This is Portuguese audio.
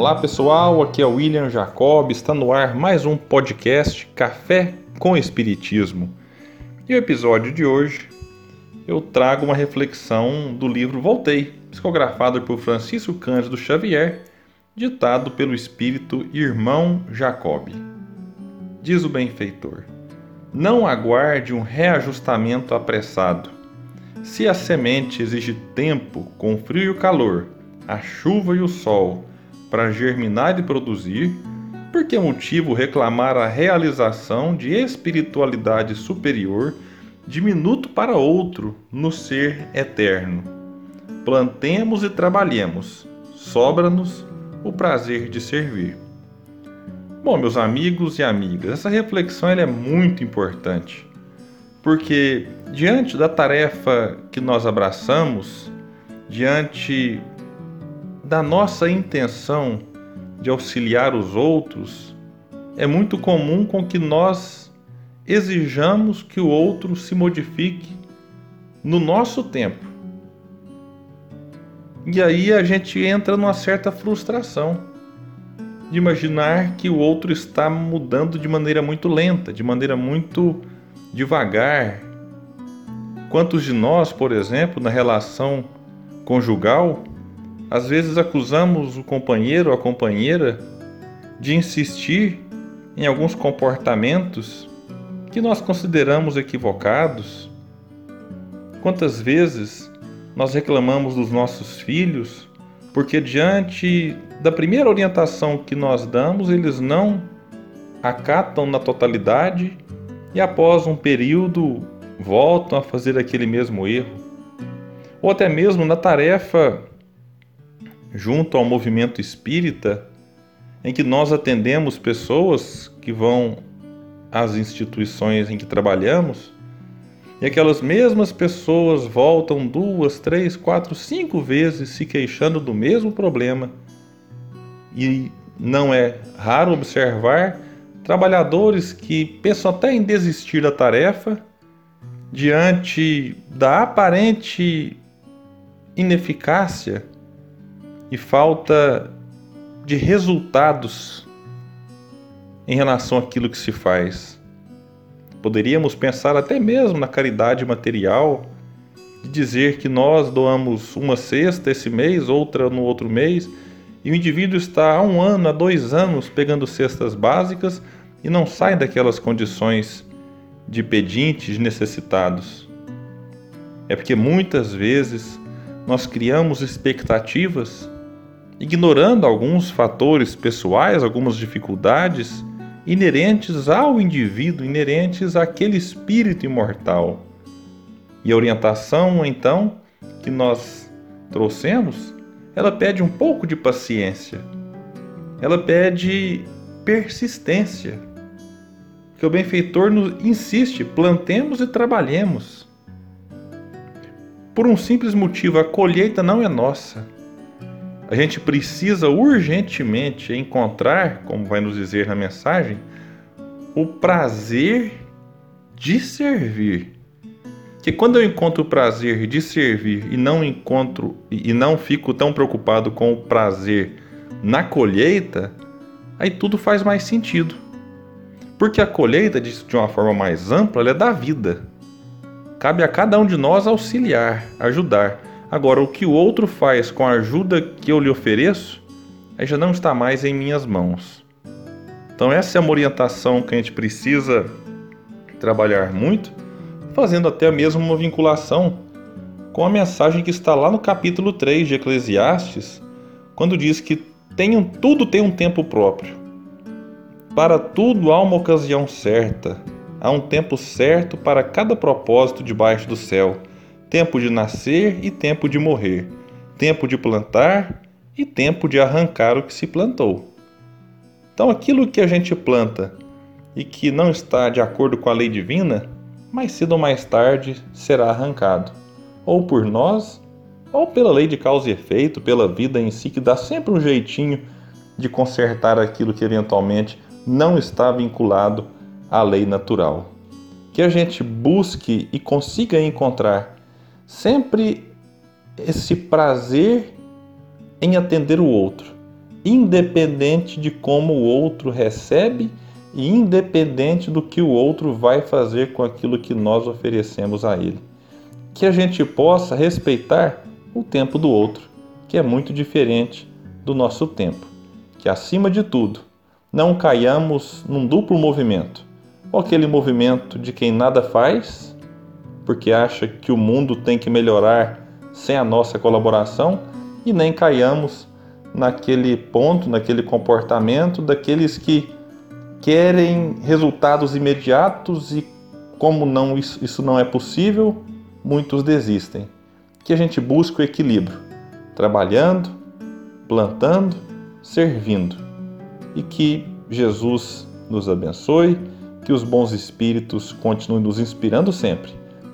Olá pessoal, aqui é o William Jacob, está no ar mais um podcast Café com Espiritismo. E o episódio de hoje eu trago uma reflexão do livro Voltei, psicografado por Francisco Cândido Xavier, ditado pelo espírito Irmão Jacob. Diz o benfeitor: Não aguarde um reajustamento apressado. Se a semente exige tempo, com frio e calor, a chuva e o sol, para germinar e produzir, por que motivo reclamar a realização de espiritualidade superior de minuto para outro no ser eterno? Plantemos e trabalhemos, sobra-nos o prazer de servir. Bom, meus amigos e amigas, essa reflexão é muito importante, porque diante da tarefa que nós abraçamos, diante da nossa intenção de auxiliar os outros, é muito comum com que nós exijamos que o outro se modifique no nosso tempo. E aí a gente entra numa certa frustração de imaginar que o outro está mudando de maneira muito lenta, de maneira muito devagar. Quantos de nós, por exemplo, na relação conjugal, às vezes acusamos o companheiro ou a companheira de insistir em alguns comportamentos que nós consideramos equivocados. Quantas vezes nós reclamamos dos nossos filhos porque, diante da primeira orientação que nós damos, eles não acatam na totalidade e, após um período, voltam a fazer aquele mesmo erro. Ou até mesmo na tarefa junto ao movimento espírita, em que nós atendemos pessoas que vão às instituições em que trabalhamos, e aquelas mesmas pessoas voltam duas, três, quatro, cinco vezes se queixando do mesmo problema. E não é raro observar trabalhadores que pensam até em desistir da tarefa diante da aparente ineficácia e falta de resultados em relação àquilo que se faz. Poderíamos pensar até mesmo na caridade material, de dizer que nós doamos uma cesta esse mês, outra no outro mês, e o indivíduo está há um ano, há dois anos pegando cestas básicas e não sai daquelas condições de pedintes, necessitados. É porque muitas vezes nós criamos expectativas ignorando alguns fatores pessoais, algumas dificuldades inerentes ao indivíduo, inerentes àquele espírito imortal. E a orientação, então, que nós trouxemos, ela pede um pouco de paciência. Ela pede persistência. Que o benfeitor nos insiste, plantemos e trabalhemos. Por um simples motivo, a colheita não é nossa a gente precisa urgentemente encontrar, como vai nos dizer na mensagem, o prazer de servir. Que quando eu encontro o prazer de servir e não encontro e não fico tão preocupado com o prazer na colheita, aí tudo faz mais sentido. Porque a colheita, de uma forma mais ampla, é da vida. Cabe a cada um de nós auxiliar, ajudar. Agora, o que o outro faz com a ajuda que eu lhe ofereço, aí já não está mais em minhas mãos. Então, essa é uma orientação que a gente precisa trabalhar muito, fazendo até mesmo uma vinculação com a mensagem que está lá no capítulo 3 de Eclesiastes, quando diz que tenham, tudo tem um tempo próprio. Para tudo há uma ocasião certa, há um tempo certo para cada propósito debaixo do céu tempo de nascer e tempo de morrer, tempo de plantar e tempo de arrancar o que se plantou. Então, aquilo que a gente planta e que não está de acordo com a lei divina, mais cedo ou mais tarde será arrancado, ou por nós, ou pela lei de causa e efeito, pela vida em si, que dá sempre um jeitinho de consertar aquilo que eventualmente não está vinculado à lei natural. Que a gente busque e consiga encontrar sempre esse prazer em atender o outro, independente de como o outro recebe e independente do que o outro vai fazer com aquilo que nós oferecemos a ele. Que a gente possa respeitar o tempo do outro, que é muito diferente do nosso tempo. Que acima de tudo, não caiamos num duplo movimento, ou aquele movimento de quem nada faz, porque acha que o mundo tem que melhorar sem a nossa colaboração, e nem caiamos naquele ponto, naquele comportamento daqueles que querem resultados imediatos e como não isso, não é possível, muitos desistem. Que a gente busque o equilíbrio, trabalhando, plantando, servindo. E que Jesus nos abençoe, que os bons espíritos continuem nos inspirando sempre.